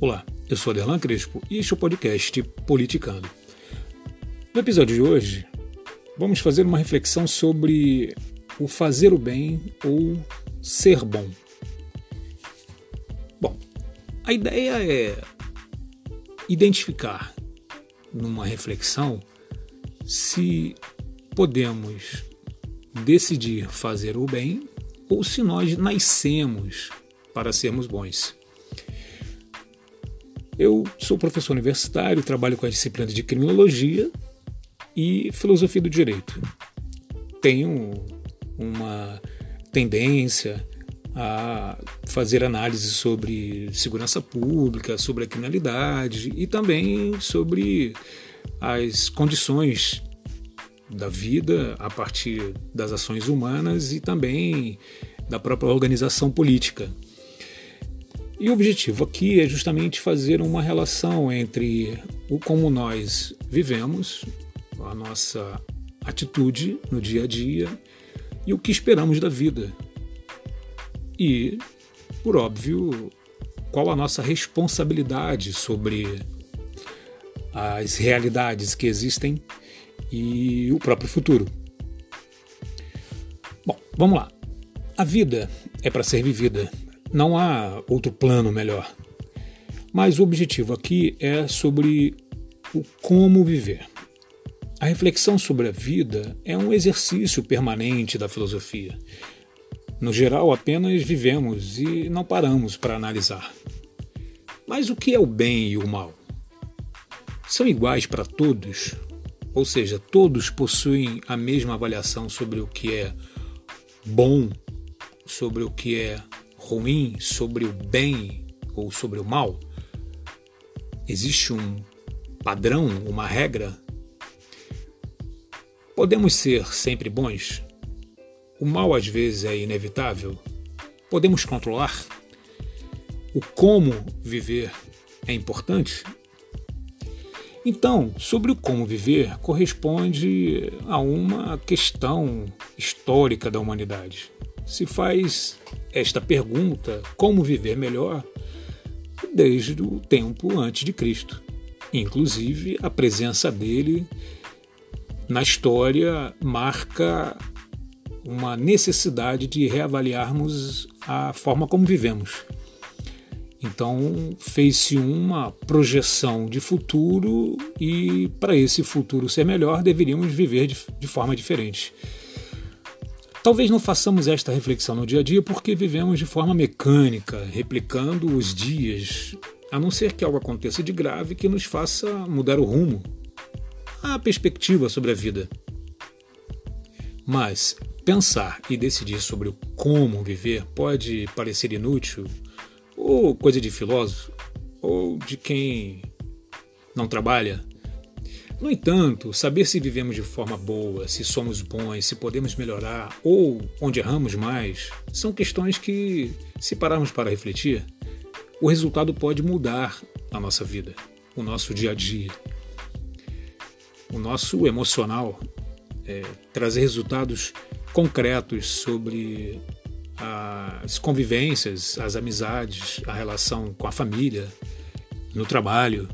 Olá, eu sou Adelan Crespo e este é o podcast Politicando. No episódio de hoje, vamos fazer uma reflexão sobre o fazer o bem ou ser bom. Bom, a ideia é identificar numa reflexão se podemos decidir fazer o bem ou se nós nascemos para sermos bons. Eu sou professor universitário, trabalho com a disciplina de criminologia e filosofia do direito. Tenho uma tendência a fazer análise sobre segurança pública, sobre a criminalidade e também sobre as condições da vida a partir das ações humanas e também da própria organização política. E o objetivo aqui é justamente fazer uma relação entre o como nós vivemos, a nossa atitude no dia a dia e o que esperamos da vida. E, por óbvio, qual a nossa responsabilidade sobre as realidades que existem e o próprio futuro. Bom, vamos lá. A vida é para ser vivida. Não há outro plano melhor. Mas o objetivo aqui é sobre o como viver. A reflexão sobre a vida é um exercício permanente da filosofia. No geral, apenas vivemos e não paramos para analisar. Mas o que é o bem e o mal? São iguais para todos ou seja, todos possuem a mesma avaliação sobre o que é bom, sobre o que é ruim, sobre o bem ou sobre o mal? Existe um padrão, uma regra? Podemos ser sempre bons? O mal às vezes é inevitável? Podemos controlar? O como viver é importante? Então, sobre o como viver corresponde a uma questão histórica da humanidade. Se faz esta pergunta, como viver melhor, desde o tempo antes de Cristo. Inclusive, a presença dele na história marca uma necessidade de reavaliarmos a forma como vivemos. Então fez-se uma projeção de futuro e para esse futuro ser melhor deveríamos viver de, forma diferente. Talvez não façamos esta reflexão no dia a dia porque vivemos de forma mecânica, replicando os dias, a não ser que algo aconteça de grave que nos faça mudar o rumo, a perspectiva sobre a vida. Mas pensar e decidir sobre como viver pode parecer inútil ou coisa de filósofo, ou de quem não trabalha. No entanto, saber se vivemos de forma boa, se somos bons, se podemos melhorar ou onde erramos mais, são questões que, se pararmos para refletir, o resultado pode mudar a nossa vida, o nosso dia a dia, o nosso emocional, é, trazer resultados concretos sobre as convivências, as amizades, a relação com a família, no trabalho,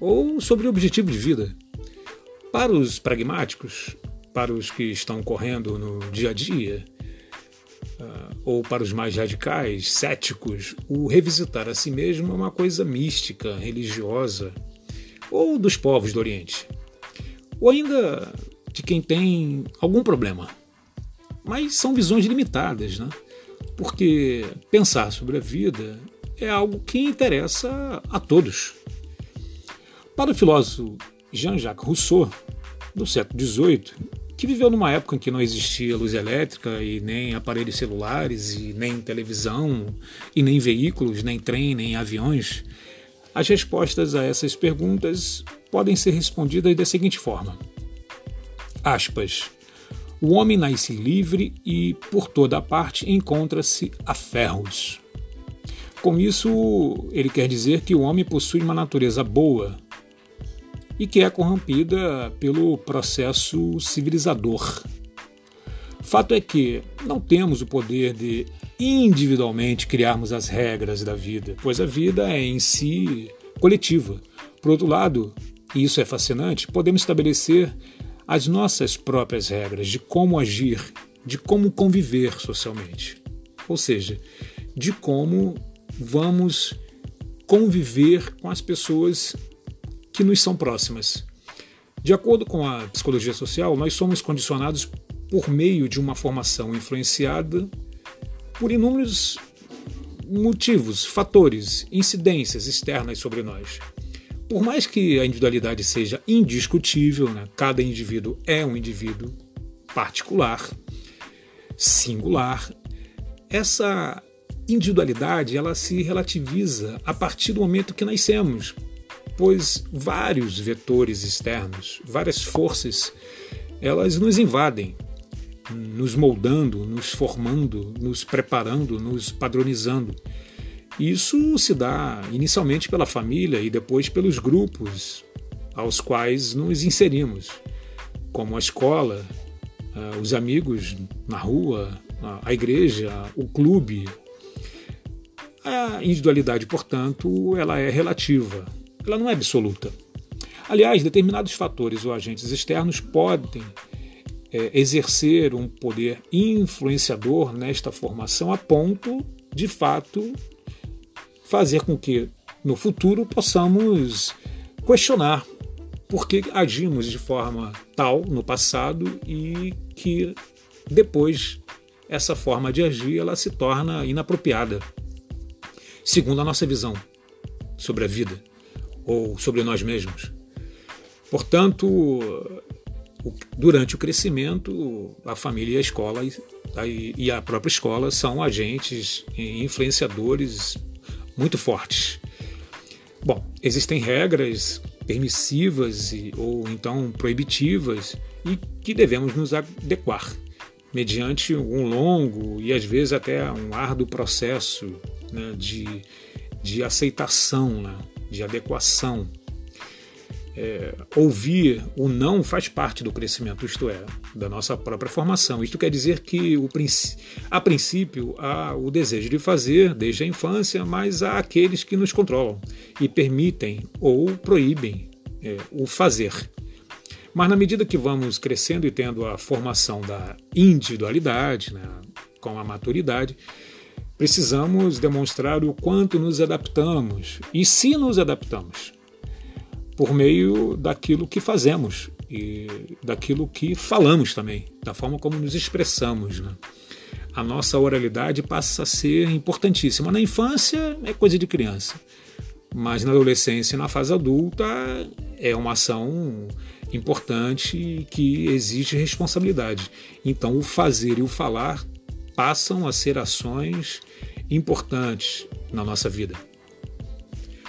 ou sobre o objetivo de vida. Para os pragmáticos, para os que estão correndo no dia a dia, ah, ou para os mais radicais, céticos, o revisitar a si mesmo é uma coisa mística, religiosa, ou dos povos do Oriente, ou ainda de quem tem algum problema mas são visões limitadas, né? porque pensar sobre a vida é algo que interessa a todos. Para o filósofo Jean-Jacques Rousseau, do século XVIII, que viveu numa época em que não existia luz elétrica e nem aparelhos celulares e nem televisão e nem veículos, nem trem, nem aviões, as respostas a essas perguntas podem ser respondidas da seguinte forma: aspas, o homem nasce livre e, por toda parte, encontra-se a ferros. Com isso, ele quer dizer que o homem possui uma natureza boa e que é corrompida pelo processo civilizador. Fato é que não temos o poder de individualmente criarmos as regras da vida, pois a vida é em si coletiva. Por outro lado, e isso é fascinante, podemos estabelecer as nossas próprias regras de como agir, de como conviver socialmente. Ou seja, de como vamos conviver com as pessoas que nos são próximas. De acordo com a psicologia social, nós somos condicionados por meio de uma formação influenciada por inúmeros motivos, fatores, incidências externas sobre nós. Por mais que a individualidade seja indiscutível, né, cada indivíduo é um indivíduo particular, singular, essa individualidade ela se relativiza a partir do momento que nascemos, pois vários vetores externos, várias forças, elas nos invadem, nos moldando, nos formando, nos preparando, nos padronizando. Isso se dá inicialmente pela família e depois pelos grupos aos quais nos inserimos, como a escola, ah, os amigos na rua, a igreja, o clube. A individualidade, portanto, ela é relativa, ela não é absoluta. Aliás, determinados fatores ou agentes externos podem é, exercer um poder influenciador nesta formação a ponto, de fato, fazer com que no futuro possamos questionar por que agimos de forma tal no passado e que depois essa forma de agir ela se torna inapropriada, segundo a nossa visão sobre a vida ou sobre nós mesmos. Portanto, durante o crescimento, a família e a escola e a própria escola são agentes influenciadores muito fortes. Bom, existem regras permissivas ou então proibitivas e que devemos nos adequar mediante um longo e às vezes até um árduo processo né, de, de aceitação, né, de adequação é, ouvir o não faz parte do crescimento, isto é, da nossa própria formação. Isto quer dizer que, o, a princípio, há o desejo de fazer desde a infância, mas há aqueles que nos controlam e permitem ou proíbem é, o fazer. Mas na medida que vamos crescendo e tendo a formação da individualidade, né, com a maturidade, precisamos demonstrar o quanto nos adaptamos e se nos adaptamos por meio daquilo que fazemos e daquilo que falamos também, da forma como nos expressamos. Né? A nossa oralidade passa a ser importantíssima. Na infância é coisa de criança, mas na adolescência e na fase adulta é uma ação importante que exige responsabilidade. Então, o fazer e o falar passam a ser ações importantes na nossa vida.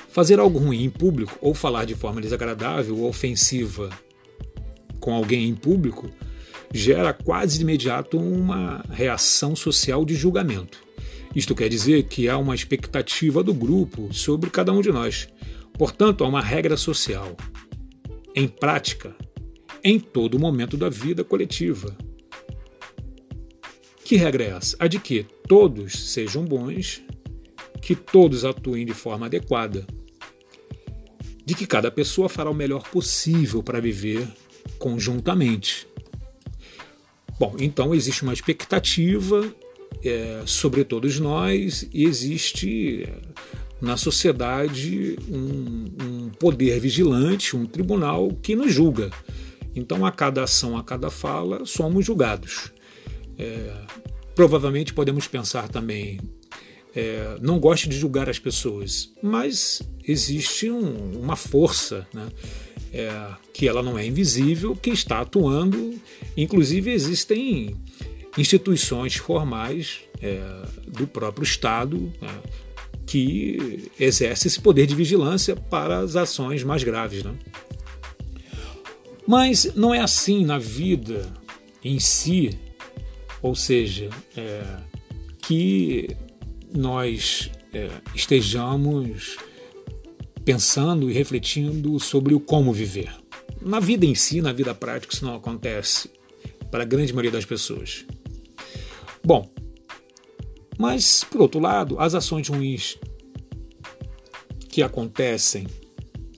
Fazer algo ruim em público ou falar de forma desagradável ou ofensiva com alguém em público gera quase de imediato uma reação social de julgamento. Isto quer dizer que há uma expectativa do grupo sobre cada um de nós. Portanto, há uma regra social, em prática, em todo momento da vida coletiva. Que regra é essa? A de que todos sejam bons, que todos atuem de forma adequada, de que cada pessoa fará o melhor possível para viver conjuntamente. Bom, então existe uma expectativa é, sobre todos nós e existe é, na sociedade um, um, poder vigilante, um tribunal que nos julga. Então, a cada ação, a cada fala, somos julgados. É, provavelmente podemos pensar também é, não gosto de julgar as pessoas, mas existe um, uma força, né? É, que ela não é invisível, que está atuando. Inclusive existem instituições formais é, do próprio Estado né? que exercem esse poder de vigilância para as ações mais graves. Né? Mas não é assim na vida em si, ou seja, é, que nós é, estejamos pensando e refletindo sobre o como viver. Na vida em si, na vida prática, isso não acontece para a grande maioria das pessoas. Bom, mas por outro lado, as ações ruins que acontecem,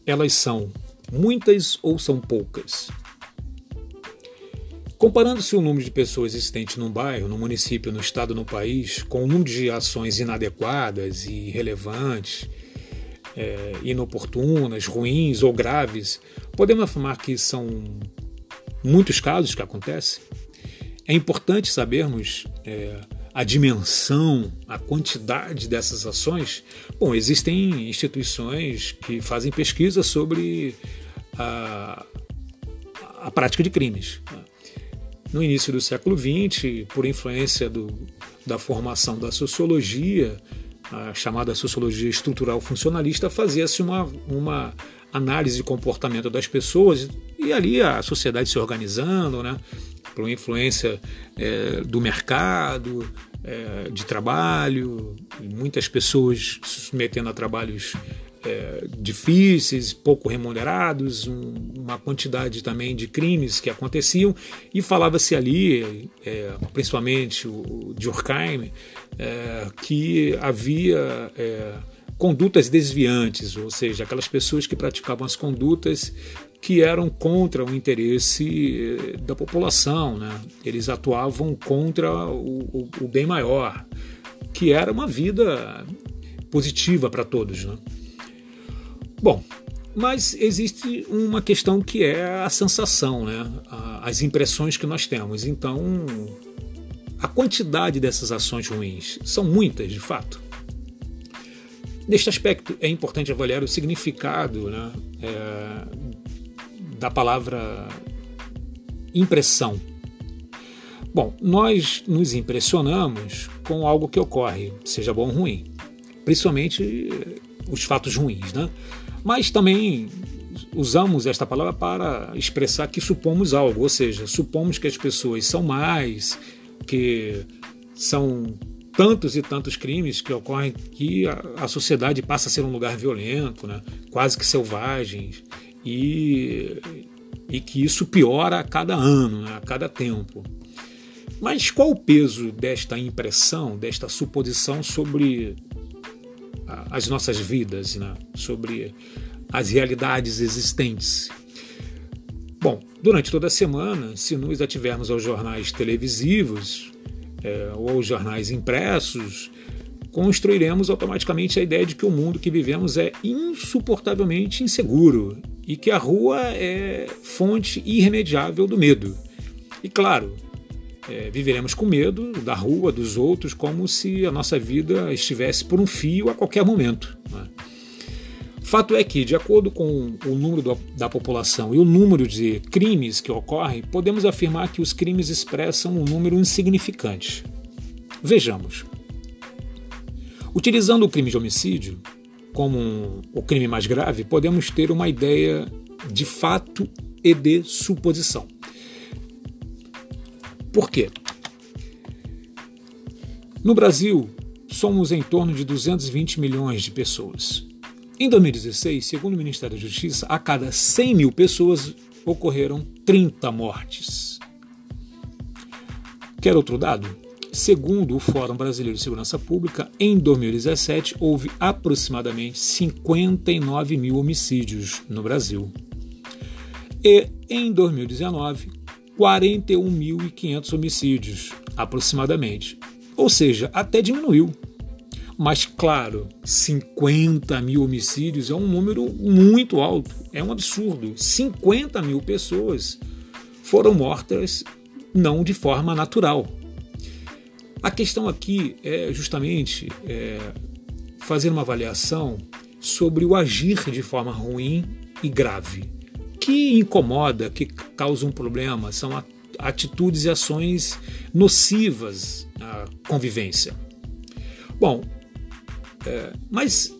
elas são muitas ou são poucas? Comparando-se o número de pessoas existentes num bairro, no município, no estado, no país, com o número de ações inadequadas e irrelevantes, é, inoportunas, ruins ou graves, podemos afirmar que são muitos casos que acontecem. É importante sabermos é, a dimensão, a quantidade dessas ações. Bom, existem instituições que fazem pesquisa sobre a, a prática de crimes. Né? No início do século XX, por influência do, da formação da sociologia, a chamada sociologia estrutural funcionalista, fazia-se uma, uma análise de comportamento das pessoas e ali a sociedade se organizando, né, por influência é, do mercado, é, de trabalho, muitas pessoas se submetendo a trabalhos é, difíceis, pouco remunerados, um, uma quantidade também de crimes que aconteciam, e falava-se ali, é, principalmente o Durkheim, é, que havia é, condutas desviantes, ou seja, aquelas pessoas que praticavam as condutas que eram contra o interesse é, da população, né? eles atuavam contra o, o, o bem maior, que era uma vida positiva para todos. Né? Bom, mas existe uma questão que é a sensação, né? as impressões que nós temos. Então, a quantidade dessas ações ruins são muitas, de fato. Neste aspecto, é importante avaliar o significado né, é, da palavra impressão. Bom, nós nos impressionamos com algo que ocorre, seja bom ou ruim, principalmente os fatos ruins, né? Mas também usamos esta palavra para expressar que supomos algo, ou seja, supomos que as pessoas são mais, que são tantos e tantos crimes que ocorrem que a, sociedade passa a ser um lugar violento, né? quase que selvagem, e, e que isso piora a cada ano, né? a cada tempo. Mas qual o peso desta impressão, desta suposição sobre as nossas vidas, né? sobre as realidades existentes. Bom, durante toda a semana, se nos ativermos aos jornais televisivos é, ou aos jornais impressos, construiremos automaticamente a ideia de que o mundo que vivemos é insuportavelmente inseguro e que a rua é fonte irremediável do medo. E claro, é, viveremos com medo da rua, dos outros, como se a nossa vida estivesse por um fio a qualquer momento. Né? Fato é que, de acordo com o número do, da população e o número de crimes que ocorrem, podemos afirmar que os crimes expressam um número insignificante. Vejamos. Utilizando o crime de homicídio como um, o crime mais grave, podemos ter uma ideia de fato e de suposição. Por quê? No Brasil, somos em torno de 220 milhões de pessoas. Em 2016, segundo o Ministério da Justiça, a cada 100 mil pessoas ocorreram 30 mortes. Quer outro dado? Segundo o Fórum Brasileiro de Segurança Pública, em 2017 houve aproximadamente 59 mil homicídios no Brasil. E em 2019, 41.500 homicídios, aproximadamente. Ou seja, até diminuiu. Mas, claro, 50 mil homicídios é um número muito alto, é um absurdo. 50 mil pessoas foram mortas não de forma natural. A questão aqui é justamente é, fazer uma avaliação sobre o agir de forma ruim e grave que incomoda, que causa um problema, são atitudes e ações nocivas à convivência. Bom, é, mas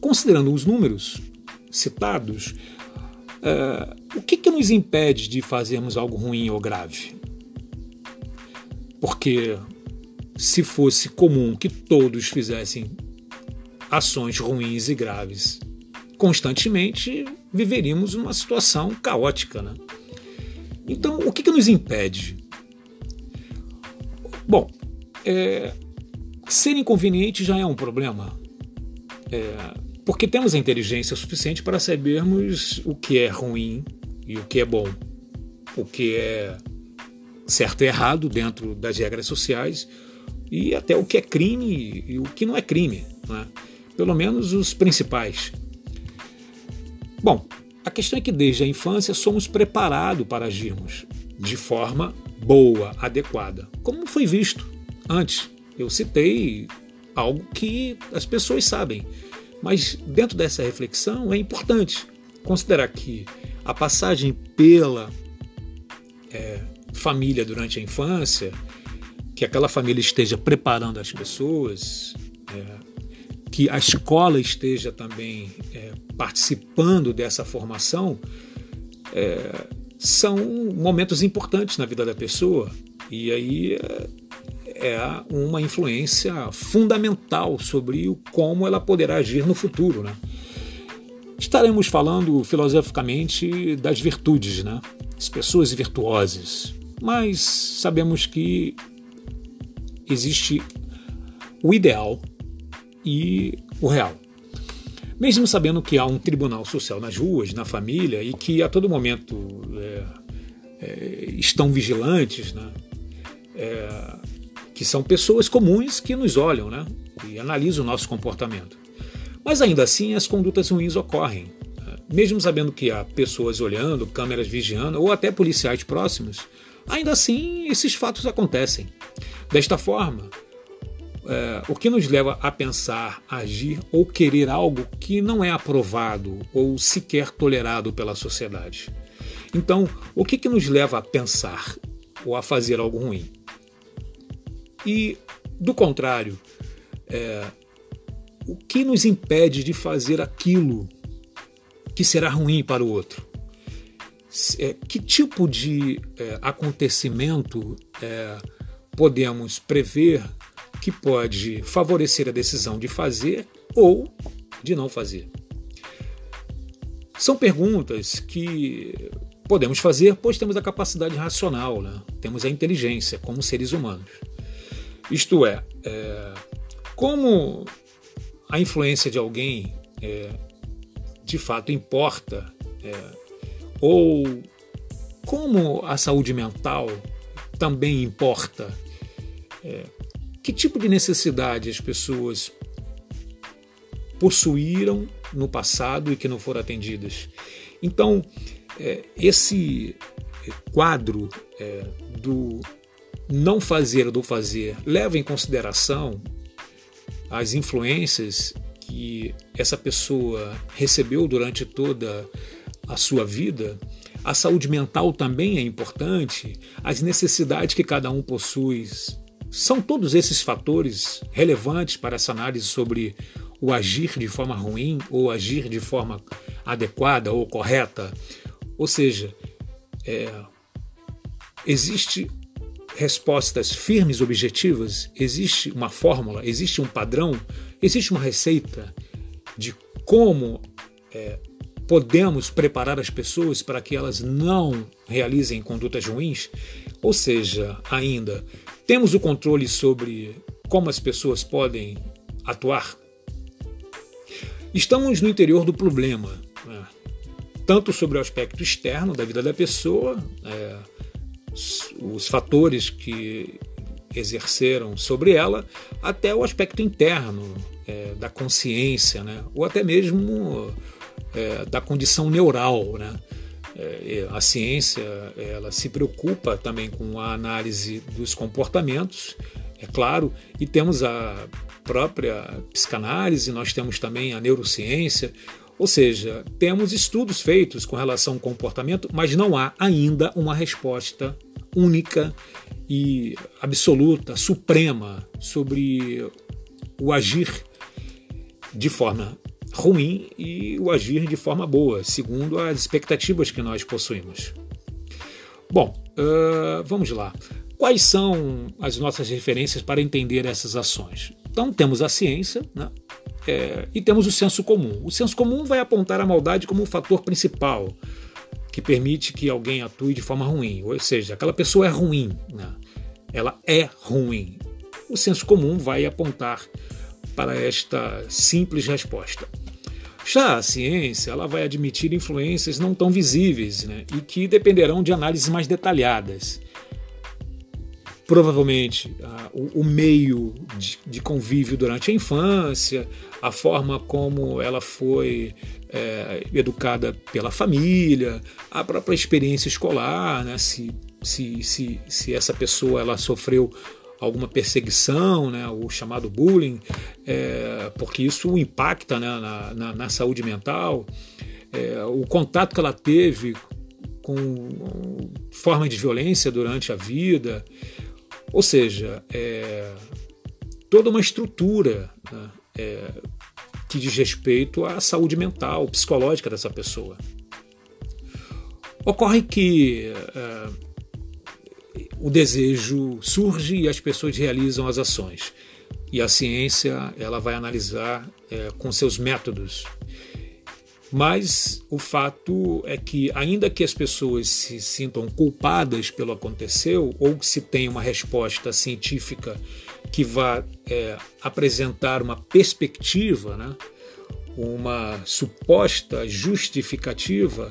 considerando os números citados, é, o que, que nos impede de fazermos algo ruim ou grave? Porque se fosse comum que todos fizessem ações ruins e graves constantemente, viveríamos uma situação caótica. Né? Então, o que, que nos impede? Bom, é, ser inconveniente já é um problema. É, porque temos a inteligência suficiente para sabermos o que é ruim e o que é bom, o que é certo e errado dentro das regras sociais e até o que é crime e o que não é crime, né? pelo menos os principais. Bom, a questão é que desde a infância somos preparados para agirmos de forma boa, adequada, como foi visto antes. Eu citei algo que as pessoas sabem, mas dentro dessa reflexão é importante considerar que a passagem pela é, família durante a infância, que aquela família esteja preparando as pessoas, é, que a escola esteja também é, participando dessa formação, é, são momentos importantes na vida da pessoa. E aí é, é uma influência fundamental sobre o como ela poderá agir no futuro. Né? Estaremos falando filosoficamente das virtudes, né? as pessoas virtuosas, mas sabemos que existe o ideal e o real. Mesmo sabendo que há um tribunal social nas ruas, na família, e que a todo momento é, é, estão vigilantes, né? É, que são pessoas comuns que nos olham né? e analisam o nosso comportamento. Mas ainda assim, as condutas ruins ocorrem. Mesmo sabendo que há pessoas olhando, câmeras vigiando, ou até policiais próximos, ainda assim esses fatos acontecem. Desta forma, é, o que nos leva a pensar, agir ou querer algo que não é aprovado ou sequer tolerado pela sociedade. Então, o que, que nos leva a pensar ou a fazer algo ruim? E, do contrário, é, o que nos impede de fazer aquilo que será ruim para o outro? É, que tipo de é, acontecimento é, podemos prever que pode favorecer a decisão de fazer ou de não fazer. São perguntas que podemos fazer, pois temos a capacidade racional, né? temos a inteligência como seres humanos. Isto é, é como a influência de alguém é, de fato importa, é, ou como a saúde mental também importa, é, que tipo de necessidade as pessoas possuíram no passado e que não foram atendidas. Então, é, esse quadro é, do não fazer ou do fazer leva em consideração as influências que essa pessoa recebeu durante toda a sua vida. A saúde mental também é importante, as necessidades que cada um possui são todos esses fatores relevantes para essa análise sobre o agir de forma ruim ou agir de forma adequada ou correta. Ou seja, é, existe respostas firmes, objetivas, existe uma fórmula, existe um padrão, existe uma receita de como é, podemos preparar as pessoas para que elas não realizem condutas ruins. Ou seja, ainda temos o controle sobre como as pessoas podem atuar? Estamos no interior do problema, né? tanto sobre o aspecto externo da vida da pessoa, é, os, fatores que exerceram sobre ela, até o aspecto interno é, da consciência, né? ou até mesmo é, da condição neural. Né? É, a ciência ela se preocupa também com a análise dos comportamentos, é claro, e temos a própria psicanálise, nós temos também a neurociência, ou seja, temos estudos feitos com relação ao comportamento, mas não há ainda uma resposta única e absoluta, suprema sobre o agir de forma ruim e o agir de forma boa, segundo as expectativas que nós possuímos. Bom, uh, vamos lá. Quais são as nossas referências para entender essas ações? Então, temos a ciência né? É, e temos o senso comum. O senso comum vai apontar a maldade como um fator principal que permite que alguém atue de forma ruim, ou seja, aquela pessoa é ruim. Né? ela é ruim. O senso comum vai apontar para esta simples resposta. Já a ciência ela vai admitir influências não tão visíveis né, e que dependerão de análises mais detalhadas. Provavelmente o, meio de, de, convívio durante a infância, a forma como ela foi é, educada pela família, a própria experiência escolar, né, se, se, se, se essa pessoa ela sofreu alguma perseguição, né, o chamado bullying, é, porque isso impacta né, na, na, na, saúde mental, é, o contato que ela teve com formas de violência durante a vida, ou seja, é, toda uma estrutura né, é, que diz respeito à saúde mental, psicológica dessa pessoa. Ocorre que é, o desejo surge e as pessoas realizam as ações. E a ciência ela vai analisar é, com seus métodos. Mas o fato é que, ainda que as pessoas se sintam culpadas pelo aconteceu, ou que se tenha uma resposta científica que vá é, apresentar uma perspectiva, né, uma suposta justificativa,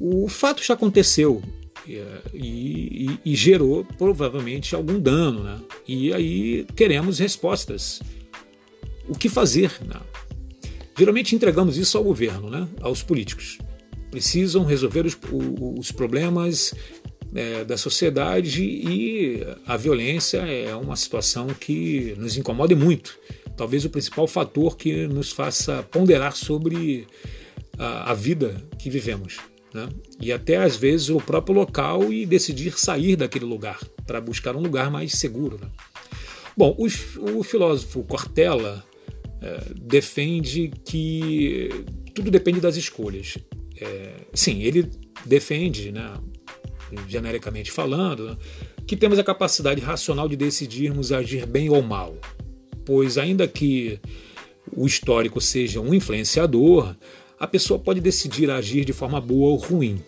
o fato já aconteceu e, e, e, gerou provavelmente algum dano. Né? E aí queremos respostas. O que fazer? Né? Geralmente entregamos isso ao governo, né? aos políticos. Precisam resolver os, os problemas é, da sociedade e a violência é uma situação que nos incomoda muito. Talvez o principal fator que nos faça ponderar sobre a, a vida que vivemos né? e até às vezes o próprio local e decidir sair daquele lugar para buscar um lugar mais seguro. Né? Bom, o, o, filósofo Cortella é, defende que tudo depende das escolhas. É, sim, ele defende, né, genericamente falando, né, que temos a capacidade racional de decidirmos agir bem ou mal, pois ainda que o histórico seja um influenciador, a pessoa pode decidir agir de forma boa ou ruim.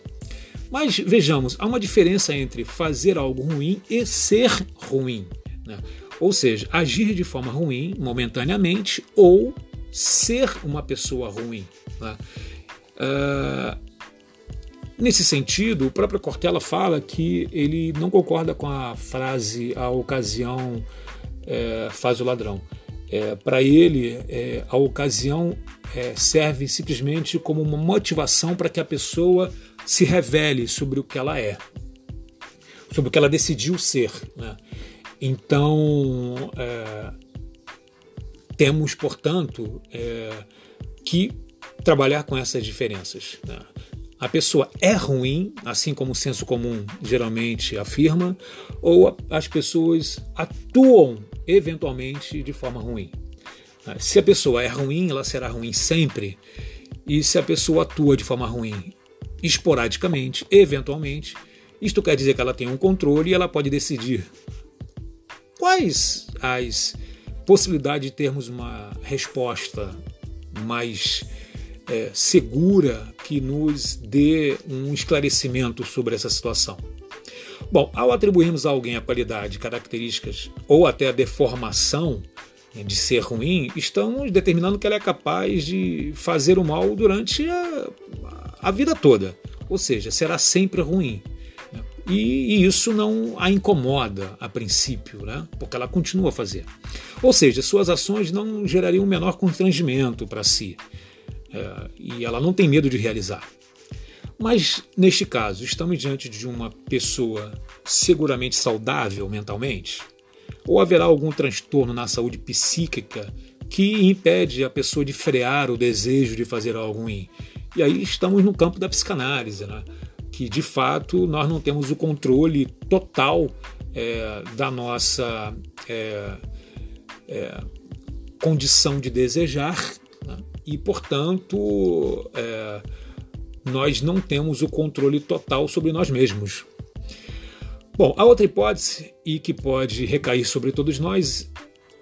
Mas vejamos, há uma diferença entre fazer algo ruim e ser ruim. Né? Ou seja, agir de forma ruim momentaneamente ou ser uma pessoa ruim. Né? Uh, nesse sentido, o próprio Cortella fala que ele não concorda com a frase a ocasião é, faz o ladrão. É, Para ele, é, a ocasião é, serve simplesmente como uma motivação para que a pessoa se revele sobre o que ela é, sobre o que ela decidiu ser. Né? Então, é, temos, portanto, é, que trabalhar com essas diferenças. Né? A pessoa é ruim, assim como o senso comum geralmente afirma, ou as pessoas atuam eventualmente de forma ruim. Se a pessoa é ruim, ela será ruim sempre. E se a pessoa atua de forma ruim esporadicamente, eventualmente, isto quer dizer que ela tem um controle e ela pode decidir quais as possibilidades de termos uma resposta mais é, segura que nos dê um esclarecimento sobre essa situação. Bom, ao atribuirmos a alguém a qualidade, características ou até a deformação né, de ser ruim, estamos determinando que ela é capaz de fazer o mal durante a, a vida toda. Ou seja, será sempre ruim. Né? E, e, isso não a incomoda a princípio, né? porque ela continua a fazer. Ou seja, suas ações não gerariam o menor constrangimento para si. É, e ela não tem medo de realizar. Mas, neste caso, estamos diante de uma pessoa seguramente saudável mentalmente? Ou haverá algum transtorno na saúde psíquica que impede a pessoa de frear o desejo de fazer algo ruim? E aí estamos no campo da psicanálise, né? que de fato nós não temos o controle total é, da nossa é, é, condição de desejar né? e, portanto, é, nós não temos o controle total sobre nós mesmos. Bom, a outra hipótese, e que pode recair sobre todos nós,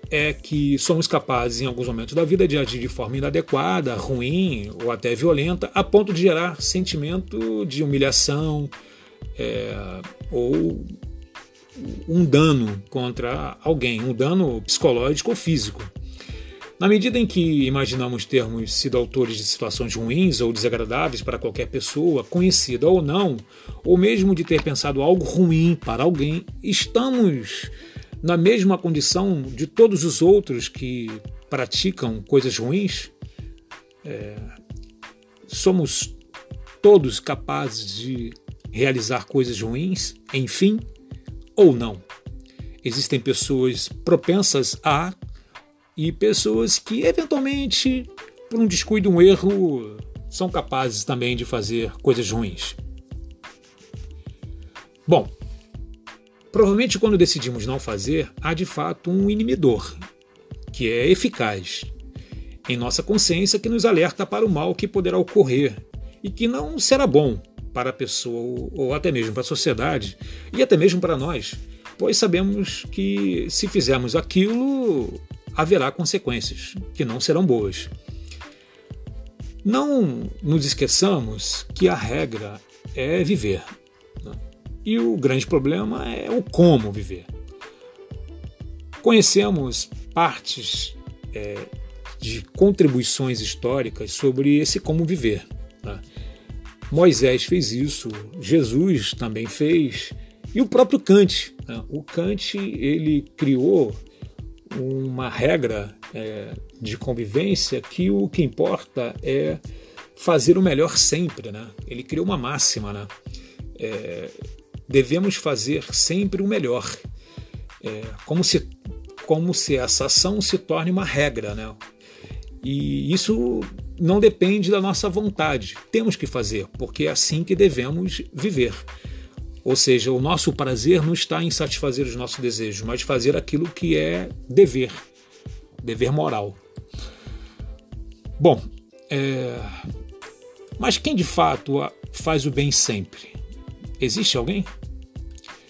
é que somos capazes, em alguns momentos da vida, de agir de forma inadequada, ruim ou até violenta, a ponto de gerar sentimento de humilhação é, ou um dano contra alguém, um dano psicológico ou físico. Na medida em que imaginamos termos sido autores de situações ruins ou desagradáveis para qualquer pessoa, conhecida ou não, ou mesmo de ter pensado algo ruim para alguém, estamos na mesma condição de todos os outros que praticam coisas ruins? É, somos todos capazes de realizar coisas ruins, enfim, ou não? Existem pessoas propensas a e pessoas que, eventualmente, por um descuido, um erro, são capazes também de fazer coisas ruins. Bom, provavelmente quando decidimos não fazer, há de fato um inibidor, que é eficaz em nossa consciência, que nos alerta para o mal que poderá ocorrer e que não será bom para a pessoa ou até mesmo para a sociedade e até mesmo para nós, pois sabemos que se fizermos aquilo, haverá consequências que não serão boas. Não nos esqueçamos que a regra é viver. Né? E o grande problema é o como viver. Conhecemos partes é, de contribuições históricas sobre esse como viver. Né? Moisés fez isso, Jesus também fez, e o próprio Kant. Né? O Kant ele criou uma regra é, de convivência que o que importa é fazer o melhor sempre. Né? Ele criou uma máxima. Né? É, devemos fazer sempre o melhor. É, como, se, como se essa ação se torne uma regra. Né? E isso não depende da nossa vontade. Temos que fazer, porque é assim que devemos viver. Ou seja, o nosso prazer não está em satisfazer os nossos desejos, mas fazer aquilo que é dever, dever moral. Bom, é... mas quem de fato faz o bem sempre? Existe alguém?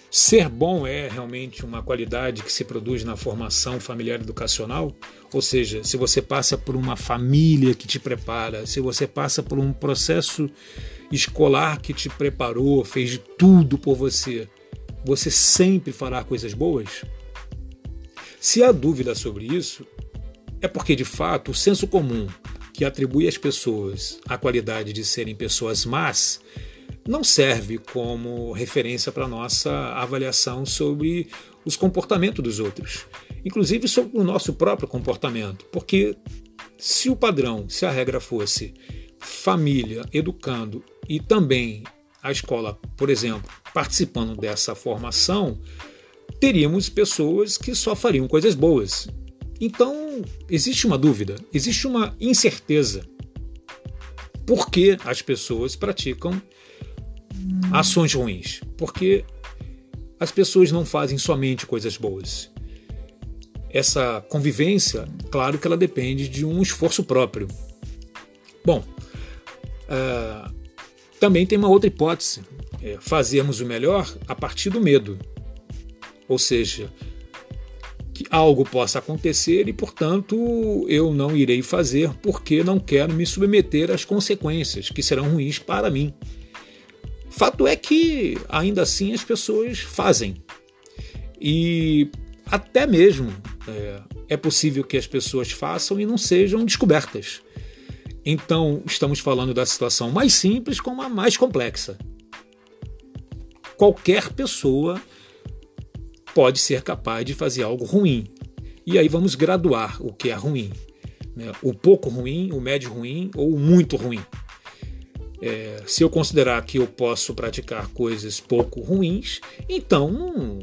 Ser bom é realmente uma qualidade que se produz na formação familiar educacional? Ou seja, se você passa por uma família que te prepara, se você passa por um processo escolar que te preparou, fez de tudo por você, você sempre fará coisas boas? Se há dúvida sobre isso, é porque de fato o senso comum que atribui às pessoas a qualidade de serem pessoas más não serve como referência para nossa avaliação sobre os comportamentos dos outros, inclusive sobre o nosso próprio comportamento, porque se o padrão, se a regra fosse família educando e também a escola, por exemplo, participando dessa formação, teríamos pessoas que só fariam coisas boas. Então, existe uma dúvida, existe uma incerteza. Por que as pessoas praticam ações ruins? Porque as pessoas não fazem somente coisas boas. Essa convivência, claro que ela depende de um esforço próprio. Bom, uh, também tem uma outra hipótese: é fazermos o melhor a partir do medo. Ou seja, que algo possa acontecer e, portanto, eu não irei fazer porque não quero me submeter às consequências que serão ruins para mim. Fato é que, ainda assim, as pessoas fazem. E até mesmo é, é possível que as pessoas façam e não sejam descobertas. Então, estamos falando da situação mais simples com a mais complexa. Qualquer pessoa pode ser capaz de fazer algo ruim. E aí vamos graduar o que é ruim. Né? O pouco ruim, o médio ruim ou o muito ruim. É, se eu considerar que eu posso praticar coisas pouco ruins, então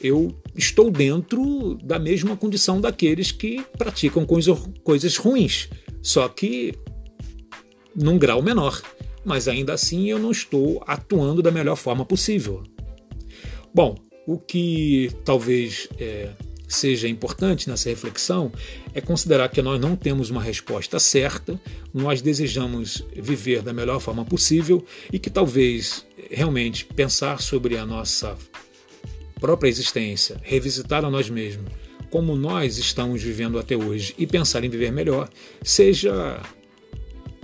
eu estou dentro da mesma condição daqueles que praticam coisa, coisas ruins. Só que num grau menor, mas ainda assim eu não estou atuando da melhor forma possível. Bom, o que talvez é, seja importante nessa reflexão é considerar que nós não temos uma resposta certa, nós desejamos viver da melhor forma possível e que talvez realmente pensar sobre a nossa própria existência, revisitar a nós mesmos, como nós estamos vivendo até hoje e pensar em viver melhor, seja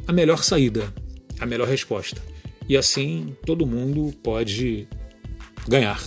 a melhor saída, a melhor resposta. E assim todo mundo pode ganhar.